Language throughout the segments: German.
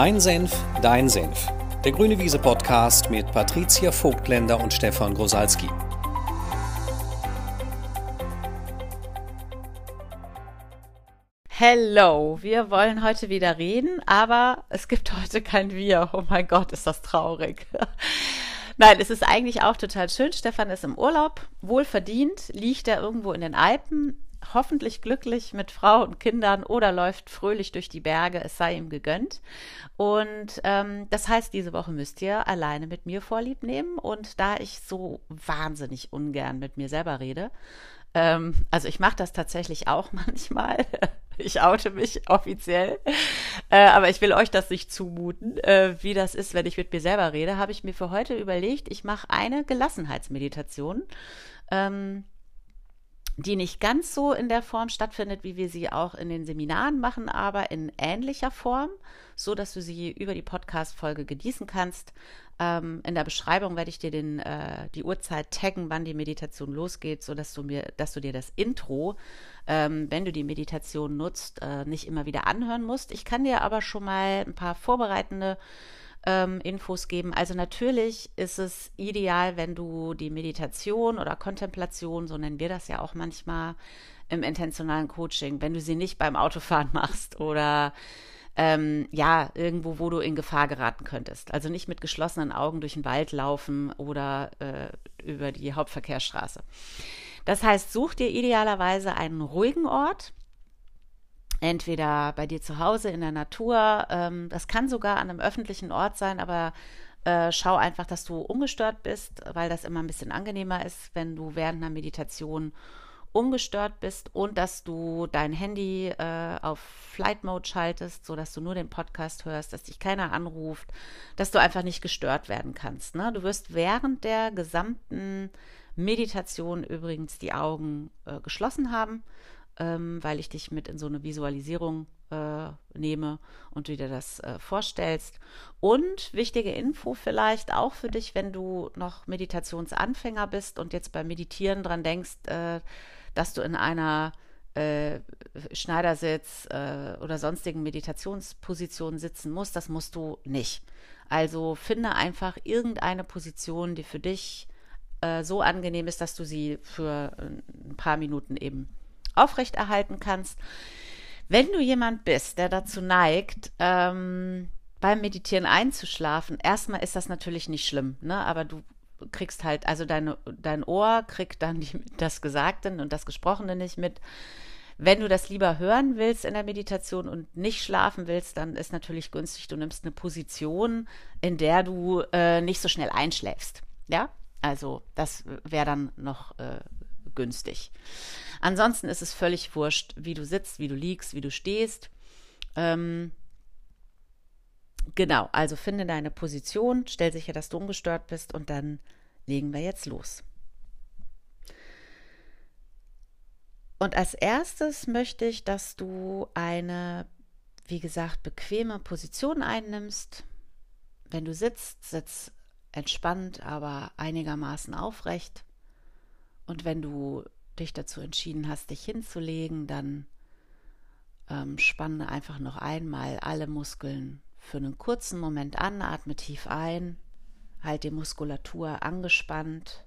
Mein Senf, dein Senf. Der Grüne Wiese Podcast mit Patricia Vogtländer und Stefan Grosalski. Hello, wir wollen heute wieder reden, aber es gibt heute kein Wir. Oh mein Gott, ist das traurig. Nein, es ist eigentlich auch total schön. Stefan ist im Urlaub, wohlverdient, liegt er irgendwo in den Alpen, hoffentlich glücklich mit Frau und Kindern oder läuft fröhlich durch die Berge, es sei ihm gegönnt. Und ähm, das heißt, diese Woche müsst ihr alleine mit mir Vorlieb nehmen. Und da ich so wahnsinnig ungern mit mir selber rede, ähm, also ich mache das tatsächlich auch manchmal. ich oute mich offiziell. Äh, aber ich will euch das nicht zumuten, äh, wie das ist, wenn ich mit mir selber rede, habe ich mir für heute überlegt, ich mache eine Gelassenheitsmeditation. Ähm, die nicht ganz so in der Form stattfindet, wie wir sie auch in den Seminaren machen, aber in ähnlicher Form, so dass du sie über die Podcast-Folge genießen kannst. Ähm, in der Beschreibung werde ich dir den, äh, die Uhrzeit taggen, wann die Meditation losgeht, so dass du mir, dass du dir das Intro, ähm, wenn du die Meditation nutzt, äh, nicht immer wieder anhören musst. Ich kann dir aber schon mal ein paar vorbereitende ähm, Infos geben. Also natürlich ist es ideal, wenn du die Meditation oder Kontemplation, so nennen wir das ja auch manchmal im intentionalen Coaching, wenn du sie nicht beim Autofahren machst oder ähm, ja, irgendwo, wo du in Gefahr geraten könntest. Also nicht mit geschlossenen Augen durch den Wald laufen oder äh, über die Hauptverkehrsstraße. Das heißt, such dir idealerweise einen ruhigen Ort, entweder bei dir zu Hause in der Natur, ähm, das kann sogar an einem öffentlichen Ort sein, aber äh, schau einfach, dass du ungestört bist, weil das immer ein bisschen angenehmer ist, wenn du während einer Meditation ungestört bist und dass du dein Handy äh, auf Flight Mode schaltest, sodass du nur den Podcast hörst, dass dich keiner anruft, dass du einfach nicht gestört werden kannst. Ne? Du wirst während der gesamten Meditation übrigens die Augen äh, geschlossen haben ähm, weil ich dich mit in so eine Visualisierung äh, nehme und du dir das äh, vorstellst. Und wichtige Info vielleicht auch für dich, wenn du noch Meditationsanfänger bist und jetzt beim Meditieren dran denkst, äh, dass du in einer äh, Schneidersitz äh, oder sonstigen Meditationsposition sitzen musst, das musst du nicht. Also finde einfach irgendeine Position, die für dich äh, so angenehm ist, dass du sie für ein paar Minuten eben aufrechterhalten kannst. Wenn du jemand bist, der dazu neigt, ähm, beim Meditieren einzuschlafen, erstmal ist das natürlich nicht schlimm, ne? aber du kriegst halt, also deine, dein Ohr kriegt dann die, das Gesagte und das Gesprochene nicht mit. Wenn du das lieber hören willst in der Meditation und nicht schlafen willst, dann ist natürlich günstig, du nimmst eine Position, in der du äh, nicht so schnell einschläfst. Ja, also das wäre dann noch äh, günstig. Ansonsten ist es völlig wurscht, wie du sitzt, wie du liegst, wie du stehst. Ähm, genau, also finde deine Position, stell sicher, dass du ungestört bist und dann legen wir jetzt los. Und als erstes möchte ich, dass du eine, wie gesagt, bequeme Position einnimmst. Wenn du sitzt, sitz entspannt, aber einigermaßen aufrecht. Und wenn du dich dazu entschieden hast, dich hinzulegen, dann ähm, spanne einfach noch einmal alle Muskeln für einen kurzen Moment an, atme tief ein, halt die Muskulatur angespannt.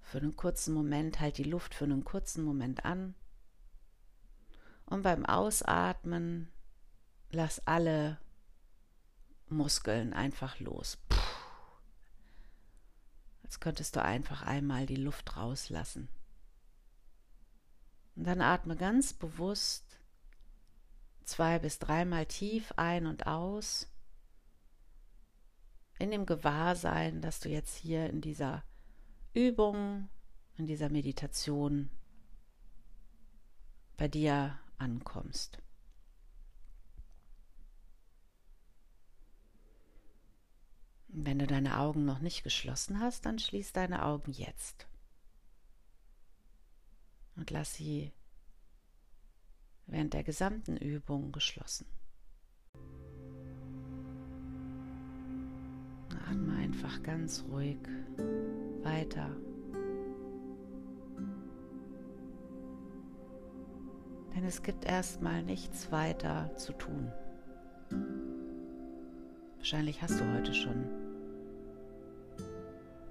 Für einen kurzen Moment halt die Luft für einen kurzen Moment an. Und beim Ausatmen lass alle Muskeln einfach los. Puh. Jetzt könntest du einfach einmal die Luft rauslassen. Und dann atme ganz bewusst zwei bis dreimal tief ein und aus. In dem Gewahrsein, dass du jetzt hier in dieser Übung, in dieser Meditation bei dir ankommst. Wenn du deine Augen noch nicht geschlossen hast, dann schließ deine Augen jetzt. Und lass sie während der gesamten Übung geschlossen. Atme einfach ganz ruhig weiter. Denn es gibt erstmal nichts weiter zu tun. Wahrscheinlich hast du heute schon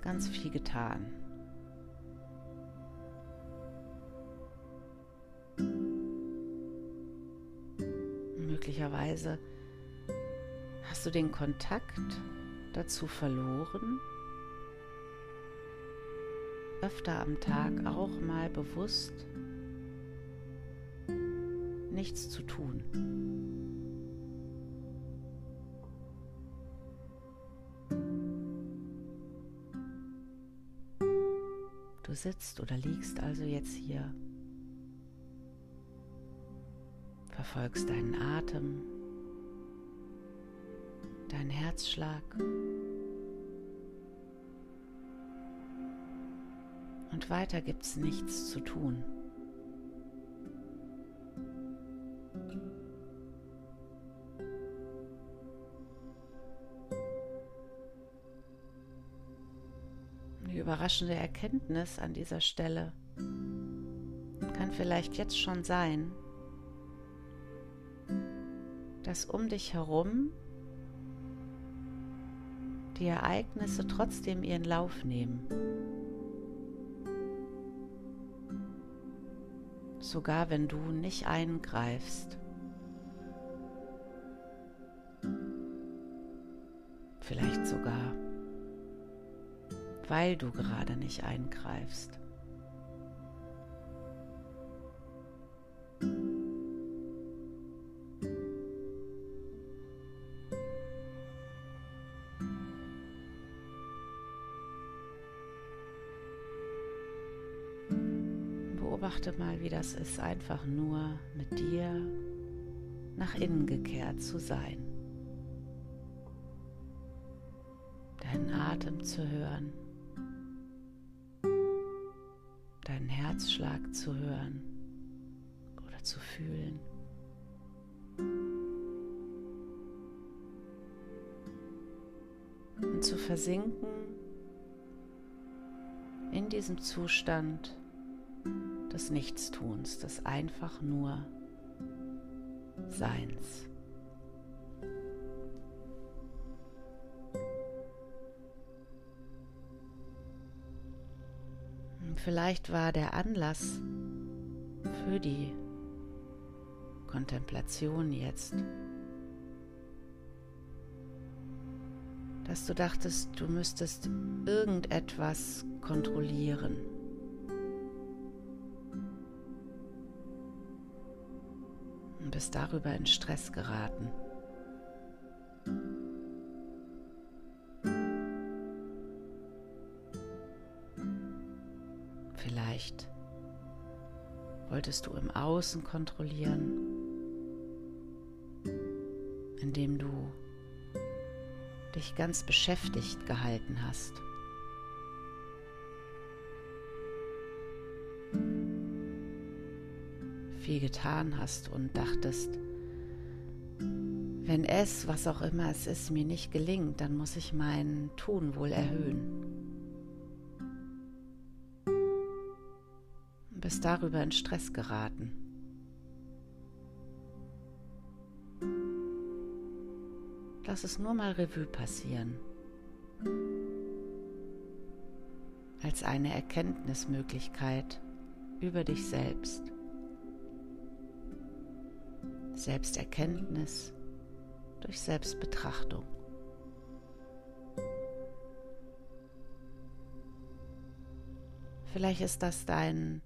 ganz viel getan. Möglicherweise. Hast du den Kontakt dazu verloren, öfter am Tag auch mal bewusst nichts zu tun. Du sitzt oder liegst also jetzt hier, verfolgst deinen Atem, deinen Herzschlag und weiter gibt es nichts zu tun. Die überraschende Erkenntnis an dieser Stelle kann vielleicht jetzt schon sein, dass um dich herum die Ereignisse trotzdem ihren Lauf nehmen. sogar wenn du nicht eingreifst. Vielleicht sogar, weil du gerade nicht eingreifst. Beobachte mal, wie das ist, einfach nur mit dir nach innen gekehrt zu sein. Deinen Atem zu hören, deinen Herzschlag zu hören oder zu fühlen. Und zu versinken in diesem Zustand des Nichtstuns, des einfach nur Seins. Vielleicht war der Anlass für die Kontemplation jetzt, dass du dachtest, du müsstest irgendetwas kontrollieren. Bist darüber in Stress geraten. Vielleicht wolltest du im Außen kontrollieren, indem du dich ganz beschäftigt gehalten hast. Viel getan hast und dachtest, wenn es, was auch immer es ist, mir nicht gelingt, dann muss ich mein Tun wohl erhöhen. Und bist darüber in Stress geraten. Lass es nur mal Revue passieren. Als eine Erkenntnismöglichkeit über dich selbst. Selbsterkenntnis durch Selbstbetrachtung. Vielleicht ist das dein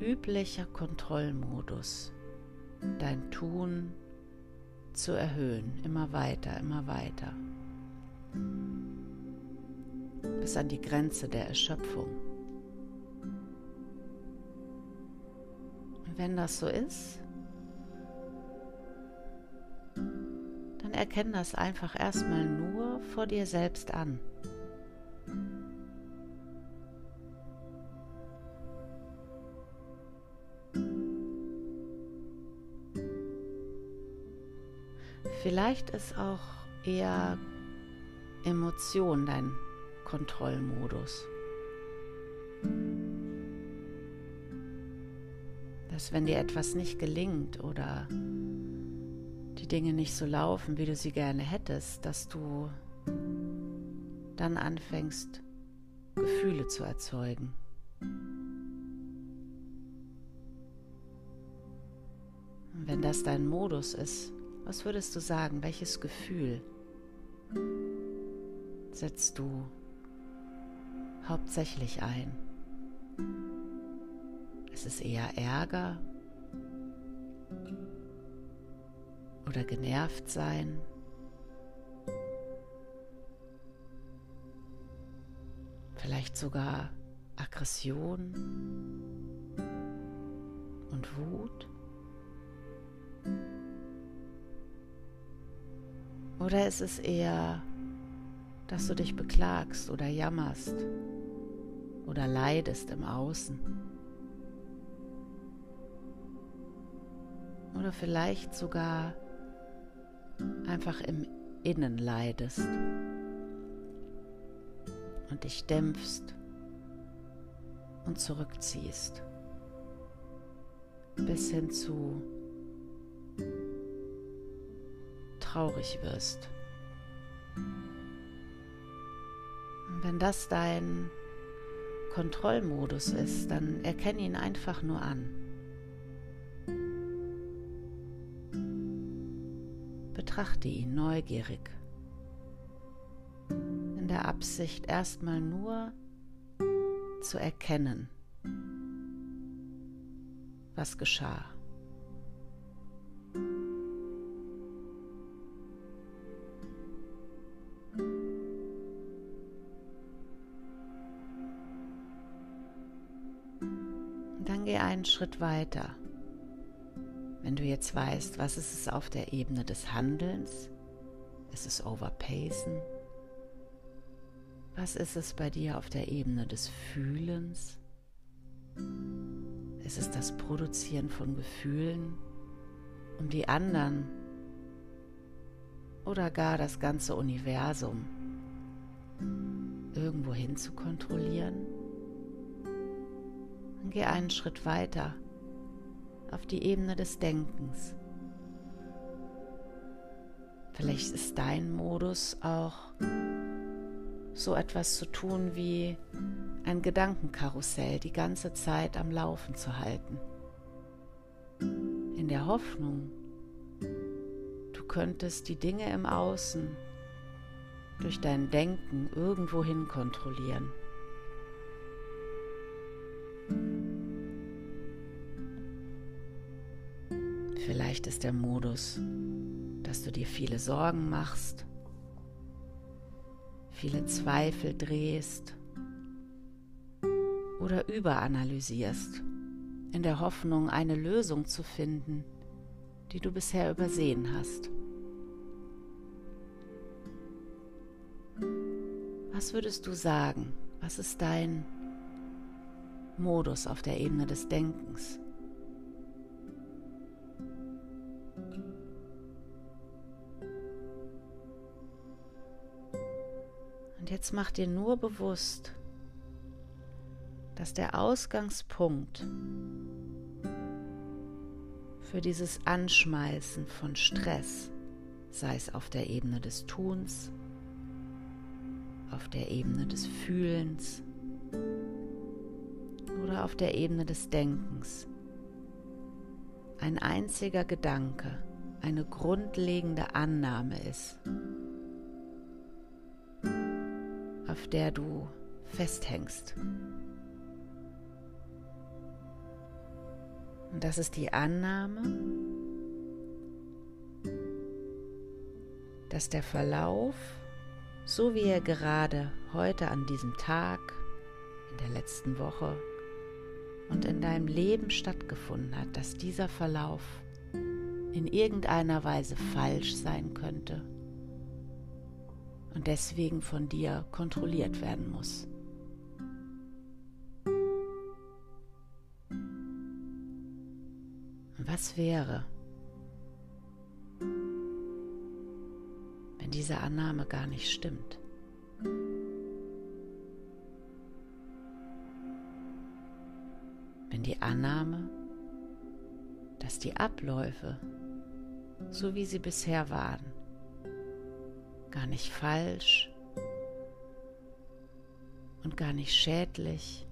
üblicher Kontrollmodus, dein Tun zu erhöhen, immer weiter, immer weiter, bis an die Grenze der Erschöpfung. Wenn das so ist, dann erkenn das einfach erstmal nur vor dir selbst an. Vielleicht ist auch eher Emotion dein Kontrollmodus. Dass wenn dir etwas nicht gelingt oder die Dinge nicht so laufen, wie du sie gerne hättest, dass du dann anfängst, Gefühle zu erzeugen. Und wenn das dein Modus ist, was würdest du sagen, welches Gefühl setzt du hauptsächlich ein? Ist es eher Ärger oder genervt sein? Vielleicht sogar Aggression und Wut? Oder ist es eher, dass du dich beklagst oder jammerst oder leidest im Außen? Oder vielleicht sogar einfach im Innen leidest und dich dämpfst und zurückziehst bis hin zu traurig wirst. Und wenn das dein Kontrollmodus ist, dann erkenne ihn einfach nur an. Betrachte ihn neugierig, in der Absicht erstmal nur zu erkennen, was geschah. Dann geh einen Schritt weiter. Wenn du jetzt weißt, was ist es auf der Ebene des Handelns? Ist es Overpacen? Was ist es bei dir auf der Ebene des Fühlens? Ist es das Produzieren von Gefühlen, um die anderen oder gar das ganze Universum irgendwo hin zu kontrollieren? Dann geh einen Schritt weiter auf die Ebene des Denkens. Vielleicht ist dein Modus auch so etwas zu tun wie ein Gedankenkarussell die ganze Zeit am Laufen zu halten. In der Hoffnung, du könntest die Dinge im Außen durch dein Denken irgendwohin kontrollieren. Vielleicht ist der Modus, dass du dir viele Sorgen machst, viele Zweifel drehst oder überanalysierst, in der Hoffnung, eine Lösung zu finden, die du bisher übersehen hast. Was würdest du sagen? Was ist dein Modus auf der Ebene des Denkens? Und jetzt mach dir nur bewusst, dass der Ausgangspunkt für dieses Anschmeißen von Stress, sei es auf der Ebene des Tuns, auf der Ebene des Fühlens oder auf der Ebene des Denkens, ein einziger Gedanke, eine grundlegende Annahme ist, auf der du festhängst. Und das ist die Annahme, dass der Verlauf, so wie er gerade heute an diesem Tag, in der letzten Woche und in deinem Leben stattgefunden hat, dass dieser Verlauf in irgendeiner Weise falsch sein könnte und deswegen von dir kontrolliert werden muss. Was wäre, wenn diese Annahme gar nicht stimmt? Wenn die Annahme, dass die Abläufe so wie sie bisher waren. Gar nicht falsch und gar nicht schädlich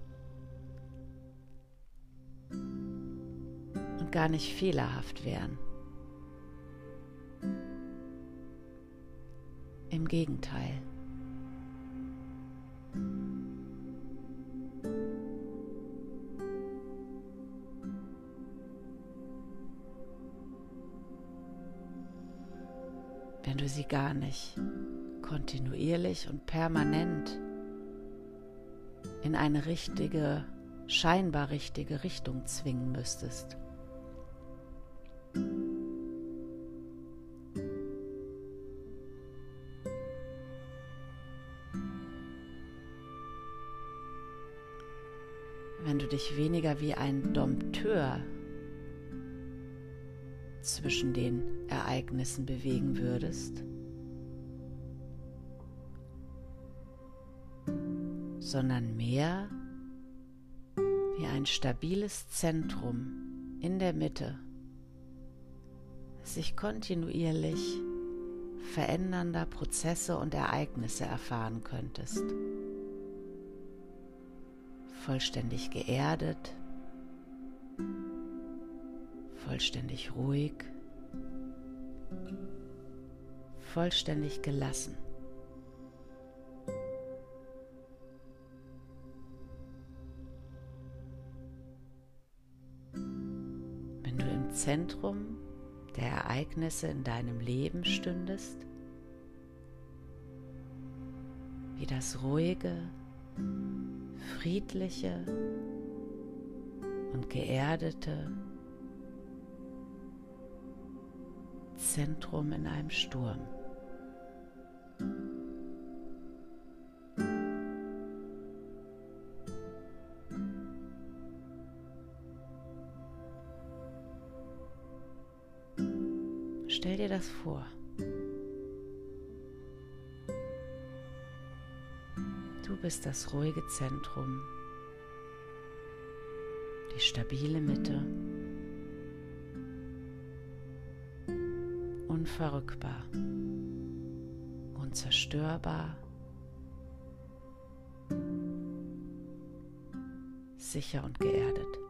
und gar nicht fehlerhaft wären. Im Gegenteil. Wenn du sie gar nicht kontinuierlich und permanent in eine richtige, scheinbar richtige Richtung zwingen müsstest. Wenn du dich weniger wie ein Dompteur zwischen den Ereignissen bewegen würdest, sondern mehr wie ein stabiles Zentrum in der Mitte, sich kontinuierlich verändernder Prozesse und Ereignisse erfahren könntest. Vollständig geerdet, vollständig ruhig, vollständig gelassen. Wenn du im Zentrum der Ereignisse in deinem Leben stündest, wie das ruhige, friedliche und geerdete Zentrum in einem Sturm. Stell dir das vor. Du bist das ruhige Zentrum, die stabile Mitte. unverrückbar, unzerstörbar, sicher und geerdet.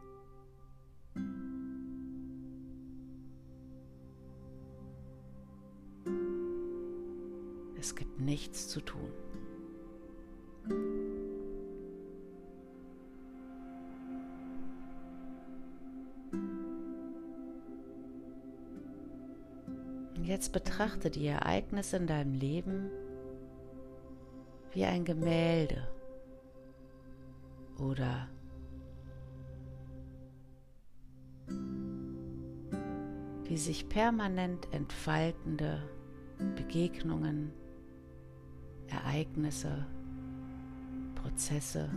Betrachte die Ereignisse in deinem Leben wie ein Gemälde oder wie sich permanent entfaltende Begegnungen, Ereignisse, Prozesse,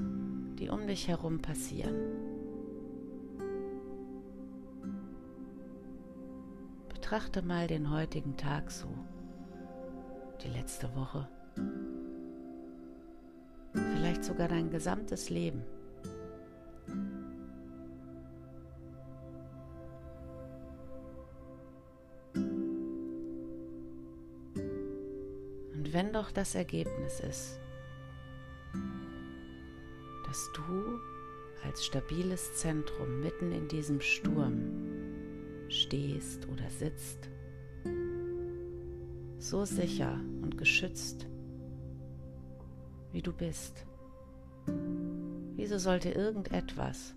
die um dich herum passieren. Betrachte mal den heutigen Tag so, die letzte Woche, vielleicht sogar dein gesamtes Leben. Und wenn doch das Ergebnis ist, dass du als stabiles Zentrum mitten in diesem Sturm stehst oder sitzt, so sicher und geschützt, wie du bist. Wieso sollte irgendetwas,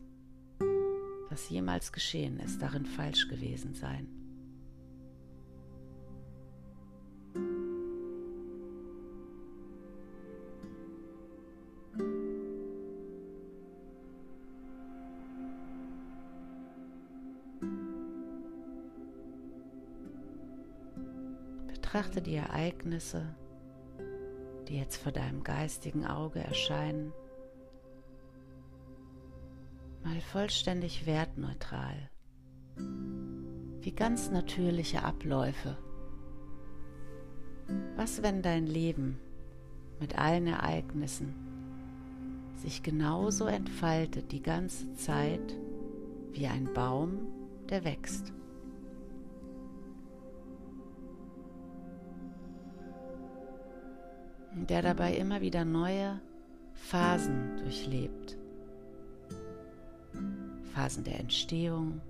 was jemals geschehen ist, darin falsch gewesen sein? Betrachte die Ereignisse, die jetzt vor deinem geistigen Auge erscheinen, mal vollständig wertneutral, wie ganz natürliche Abläufe. Was, wenn dein Leben mit allen Ereignissen sich genauso entfaltet die ganze Zeit wie ein Baum, der wächst? Der dabei immer wieder neue Phasen durchlebt. Phasen der Entstehung,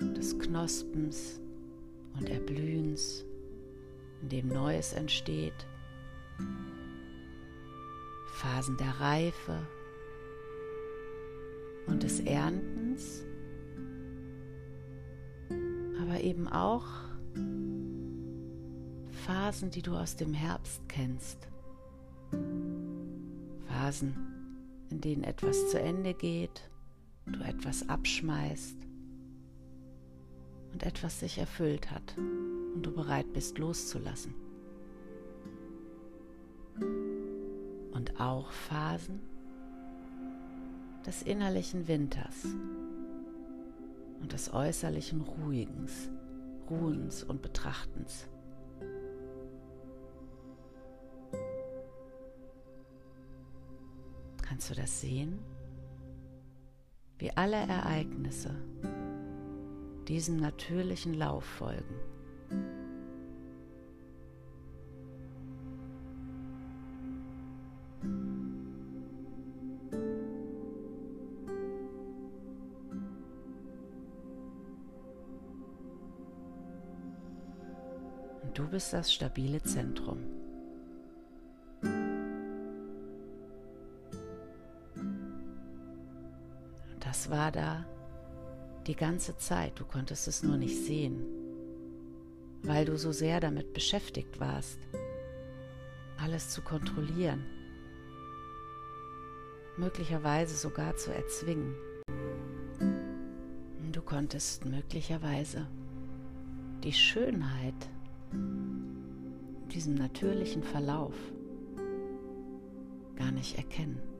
des Knospens und Erblühens, in dem Neues entsteht, Phasen der Reife und des Erntens, aber eben auch Phasen, die du aus dem Herbst kennst. Phasen, in denen etwas zu Ende geht, du etwas abschmeißt und etwas sich erfüllt hat und du bereit bist loszulassen. Und auch Phasen des innerlichen Winters und des äußerlichen Ruhigens, Ruhens und Betrachtens. Kannst du das sehen? Wie alle Ereignisse diesem natürlichen Lauf folgen. Du bist das stabile Zentrum. War da die ganze Zeit, du konntest es nur nicht sehen, weil du so sehr damit beschäftigt warst, alles zu kontrollieren, möglicherweise sogar zu erzwingen. Du konntest möglicherweise die Schönheit diesem natürlichen Verlauf gar nicht erkennen.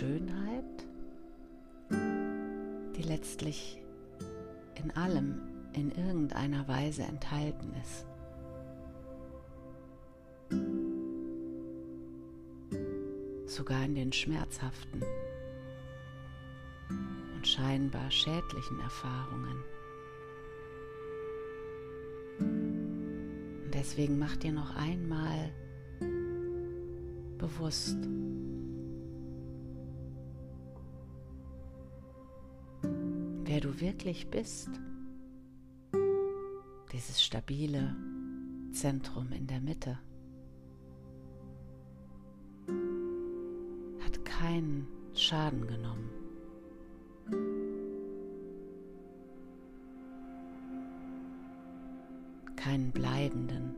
Schönheit, die letztlich in allem in irgendeiner Weise enthalten ist. Sogar in den schmerzhaften und scheinbar schädlichen Erfahrungen. Und deswegen mach dir noch einmal bewusst, wer du wirklich bist. Dieses stabile Zentrum in der Mitte hat keinen Schaden genommen. Keinen bleibenden.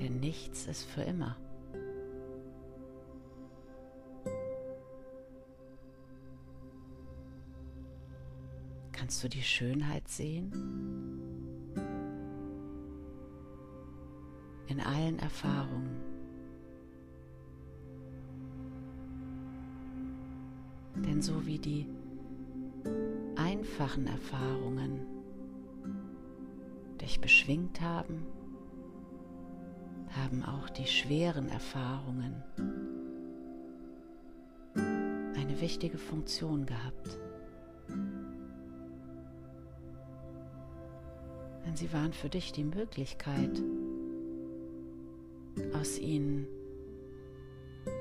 Denn nichts ist für immer. Du die Schönheit sehen? In allen Erfahrungen. Denn so wie die einfachen Erfahrungen dich beschwingt haben, haben auch die schweren Erfahrungen eine wichtige Funktion gehabt. Denn sie waren für dich die Möglichkeit, aus ihnen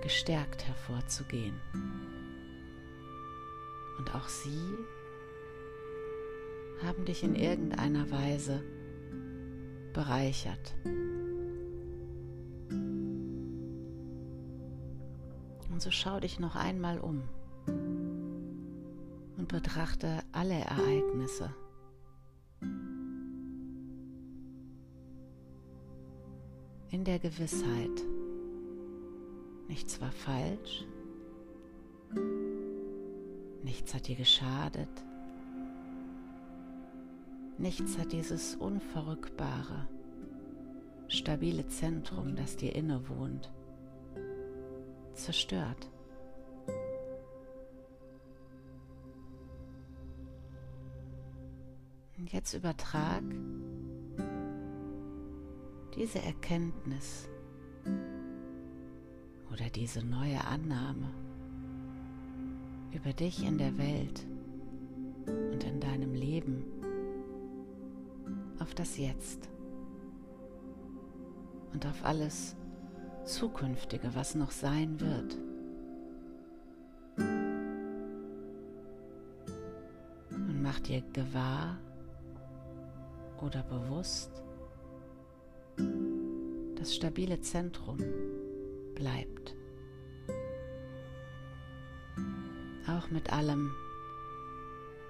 gestärkt hervorzugehen. Und auch sie haben dich in irgendeiner Weise bereichert. Und so schau dich noch einmal um und betrachte alle Ereignisse in der Gewissheit, nichts war falsch, nichts hat dir geschadet, nichts hat dieses unverrückbare, stabile Zentrum, das dir innewohnt, zerstört. Und jetzt übertrag diese Erkenntnis oder diese neue Annahme über dich in der Welt und in deinem Leben auf das Jetzt und auf alles Zukünftige, was noch sein wird. Und mach dir gewahr oder bewusst, das stabile Zentrum bleibt. Auch mit allem,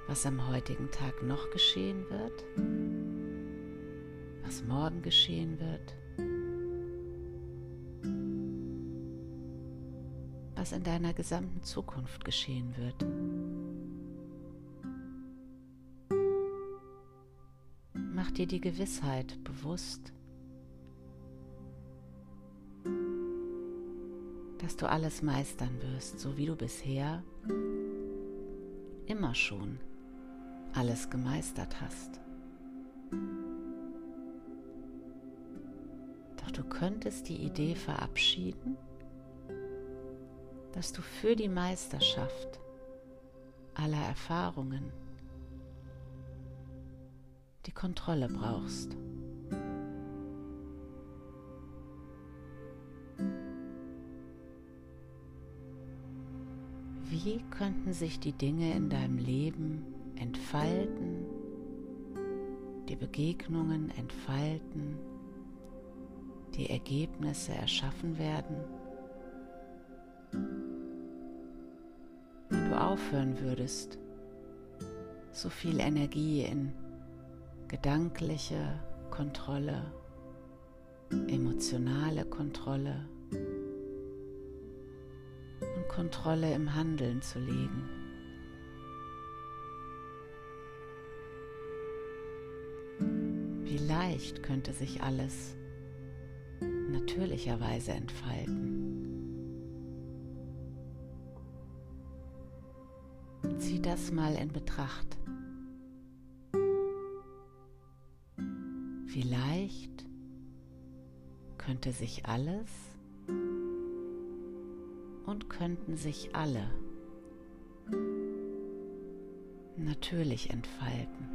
was am heutigen Tag noch geschehen wird, was morgen geschehen wird, was in deiner gesamten Zukunft geschehen wird. Mach dir die Gewissheit bewusst, dass du alles meistern wirst, so wie du bisher immer schon alles gemeistert hast. Doch du könntest die Idee verabschieden, dass du für die Meisterschaft aller Erfahrungen die Kontrolle brauchst. Wie könnten sich die Dinge in deinem Leben entfalten, die Begegnungen entfalten, die Ergebnisse erschaffen werden? Wenn du aufhören würdest, so viel Energie in gedankliche Kontrolle, emotionale Kontrolle und Kontrolle im Handeln zu legen. Wie leicht könnte sich alles natürlicherweise entfalten. Zieh das mal in Betracht. Vielleicht könnte sich alles und könnten sich alle natürlich entfalten.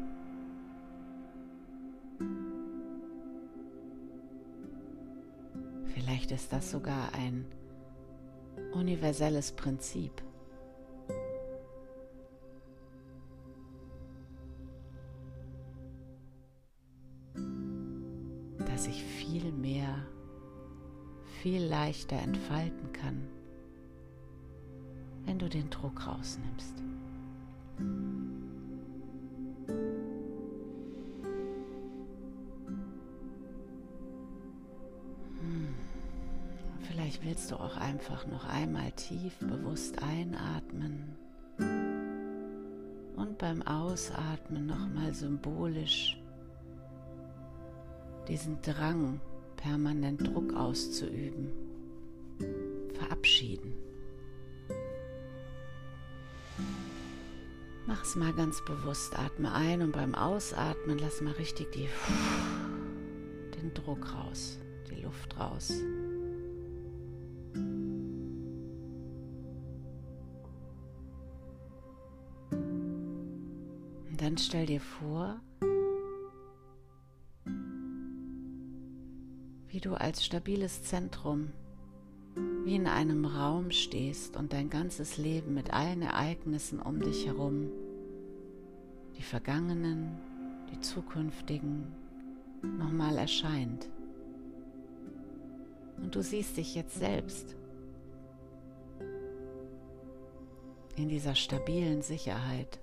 Vielleicht ist das sogar ein universelles Prinzip. das sich viel mehr, viel leichter entfalten kann, du den Druck rausnimmst. Hm. Vielleicht willst du auch einfach noch einmal tief bewusst einatmen und beim Ausatmen nochmal symbolisch diesen Drang, permanent Druck auszuüben, verabschieden. Mach es mal ganz bewusst, atme ein und beim Ausatmen lass mal richtig die, den Druck raus, die Luft raus. Und dann stell dir vor, wie du als stabiles Zentrum wie in einem Raum stehst und dein ganzes Leben mit allen Ereignissen um dich herum, die vergangenen, die zukünftigen, nochmal erscheint. Und du siehst dich jetzt selbst in dieser stabilen Sicherheit.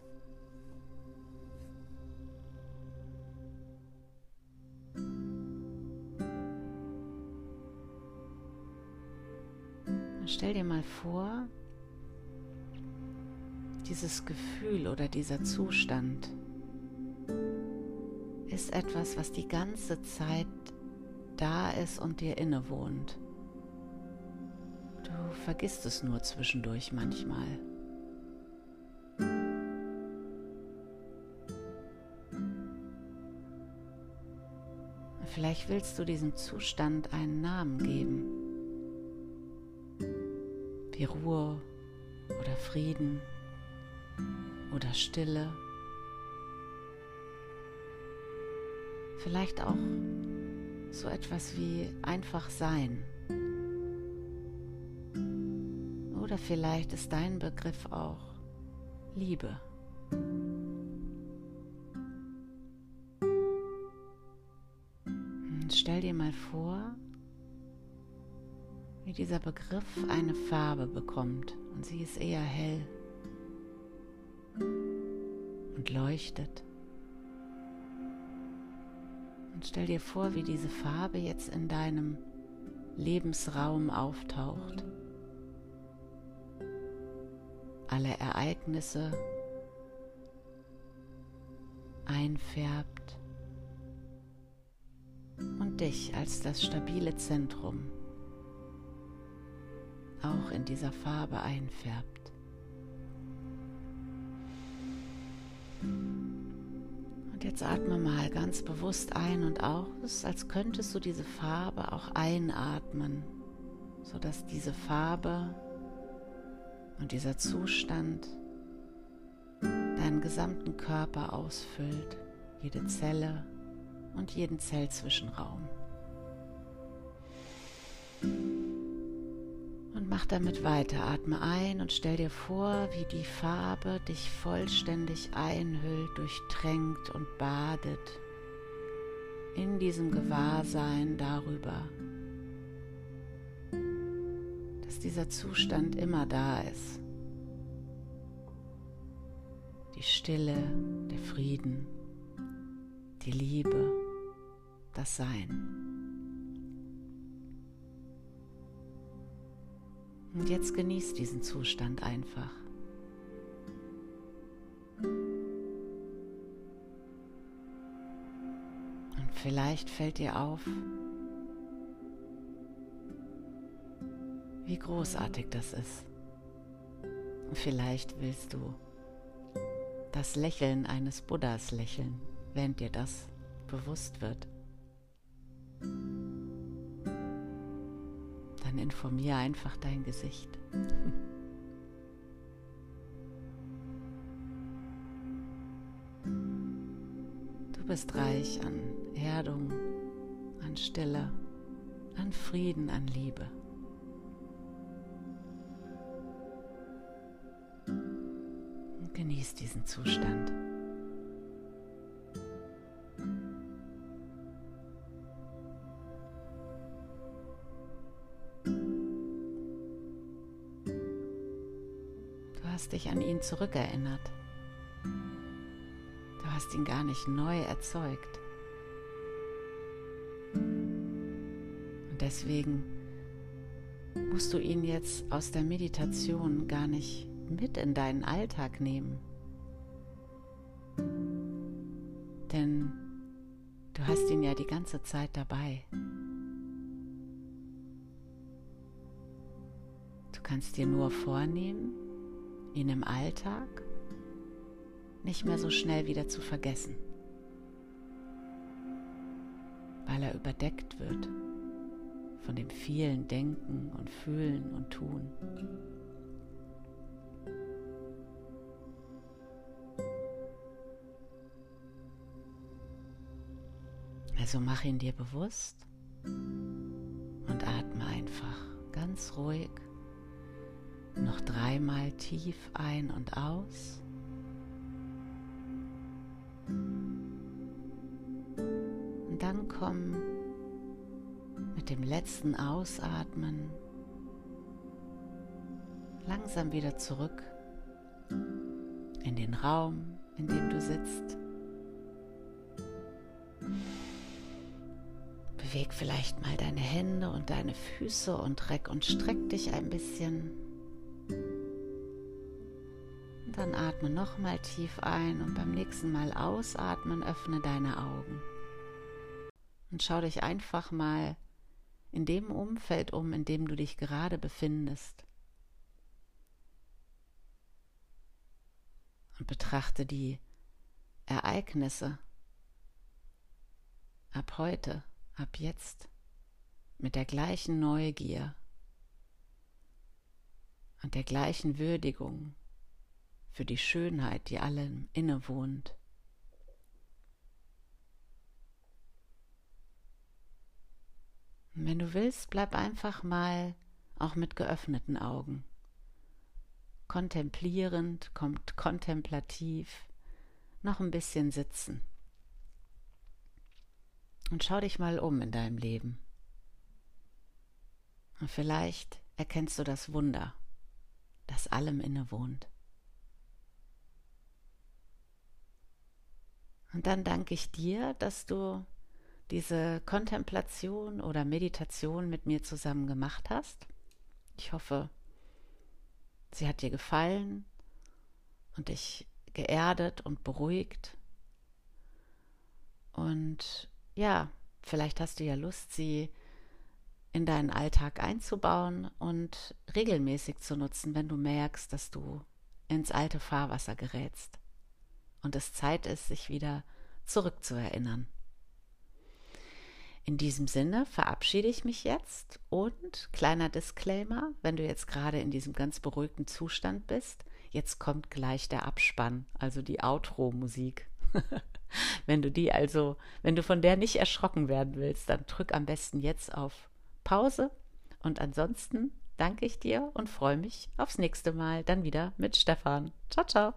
Stell dir mal vor, dieses Gefühl oder dieser Zustand ist etwas, was die ganze Zeit da ist und dir innewohnt. Du vergisst es nur zwischendurch manchmal. Vielleicht willst du diesem Zustand einen Namen geben wie Ruhe oder Frieden oder Stille. Vielleicht auch so etwas wie einfach sein. Oder vielleicht ist dein Begriff auch Liebe. Und stell dir mal vor, wie dieser Begriff eine Farbe bekommt und sie ist eher hell und leuchtet. Und stell dir vor, wie diese Farbe jetzt in deinem Lebensraum auftaucht. Alle Ereignisse einfärbt und dich als das stabile Zentrum auch in dieser Farbe einfärbt. Und jetzt atme mal ganz bewusst ein und aus, als könntest du diese Farbe auch einatmen, sodass diese Farbe und dieser Zustand deinen gesamten Körper ausfüllt, jede Zelle und jeden Zellzwischenraum. Und mach damit weiter. Atme ein und stell dir vor, wie die Farbe dich vollständig einhüllt, durchtränkt und badet in diesem Gewahrsein darüber, dass dieser Zustand immer da ist. Die Stille, der Frieden, die Liebe, das Sein. Und jetzt genieß diesen Zustand einfach. Und vielleicht fällt dir auf, wie großartig das ist. Und vielleicht willst du das Lächeln eines Buddhas lächeln, wenn dir das bewusst wird. Dann informiere einfach dein Gesicht. Du bist reich an Erdung, an Stille, an Frieden, an Liebe. Und genieß diesen Zustand. Dich an ihn zurückerinnert. Du hast ihn gar nicht neu erzeugt. Und deswegen musst du ihn jetzt aus der Meditation gar nicht mit in deinen Alltag nehmen. Denn du hast ihn ja die ganze Zeit dabei. Du kannst dir nur vornehmen, ihn im Alltag nicht mehr so schnell wieder zu vergessen, weil er überdeckt wird von dem vielen Denken und Fühlen und Tun. Also mach ihn dir bewusst und atme einfach ganz ruhig noch dreimal tief ein und aus. Und dann komm mit dem letzten Ausatmen langsam wieder zurück in den Raum, in dem du sitzt. Beweg vielleicht mal deine Hände und deine Füße und reck und streck dich ein bisschen. Dann atme nochmal tief ein und beim nächsten Mal ausatmen, öffne deine Augen. Und schau dich einfach mal in dem Umfeld um, in dem du dich gerade befindest. Und betrachte die Ereignisse ab heute, ab jetzt, mit der gleichen Neugier und der gleichen Würdigung für die Schönheit, die allem innewohnt. Wenn du willst, bleib einfach mal auch mit geöffneten Augen. Kontemplierend, kommt kontemplativ, noch ein bisschen sitzen. Und schau dich mal um in deinem Leben. Und vielleicht erkennst du das Wunder, das allem innewohnt. Und dann danke ich dir, dass du diese Kontemplation oder Meditation mit mir zusammen gemacht hast. Ich hoffe, sie hat dir gefallen und dich geerdet und beruhigt. Und ja, vielleicht hast du ja Lust, sie in deinen Alltag einzubauen und regelmäßig zu nutzen, wenn du merkst, dass du ins alte Fahrwasser gerätst und es Zeit ist, sich wieder zurückzuerinnern. In diesem Sinne verabschiede ich mich jetzt und kleiner Disclaimer, wenn du jetzt gerade in diesem ganz beruhigten Zustand bist, jetzt kommt gleich der Abspann, also die Outro-Musik. wenn du die also, wenn du von der nicht erschrocken werden willst, dann drück am besten jetzt auf Pause und ansonsten danke ich dir und freue mich aufs nächste Mal dann wieder mit Stefan. Ciao, ciao.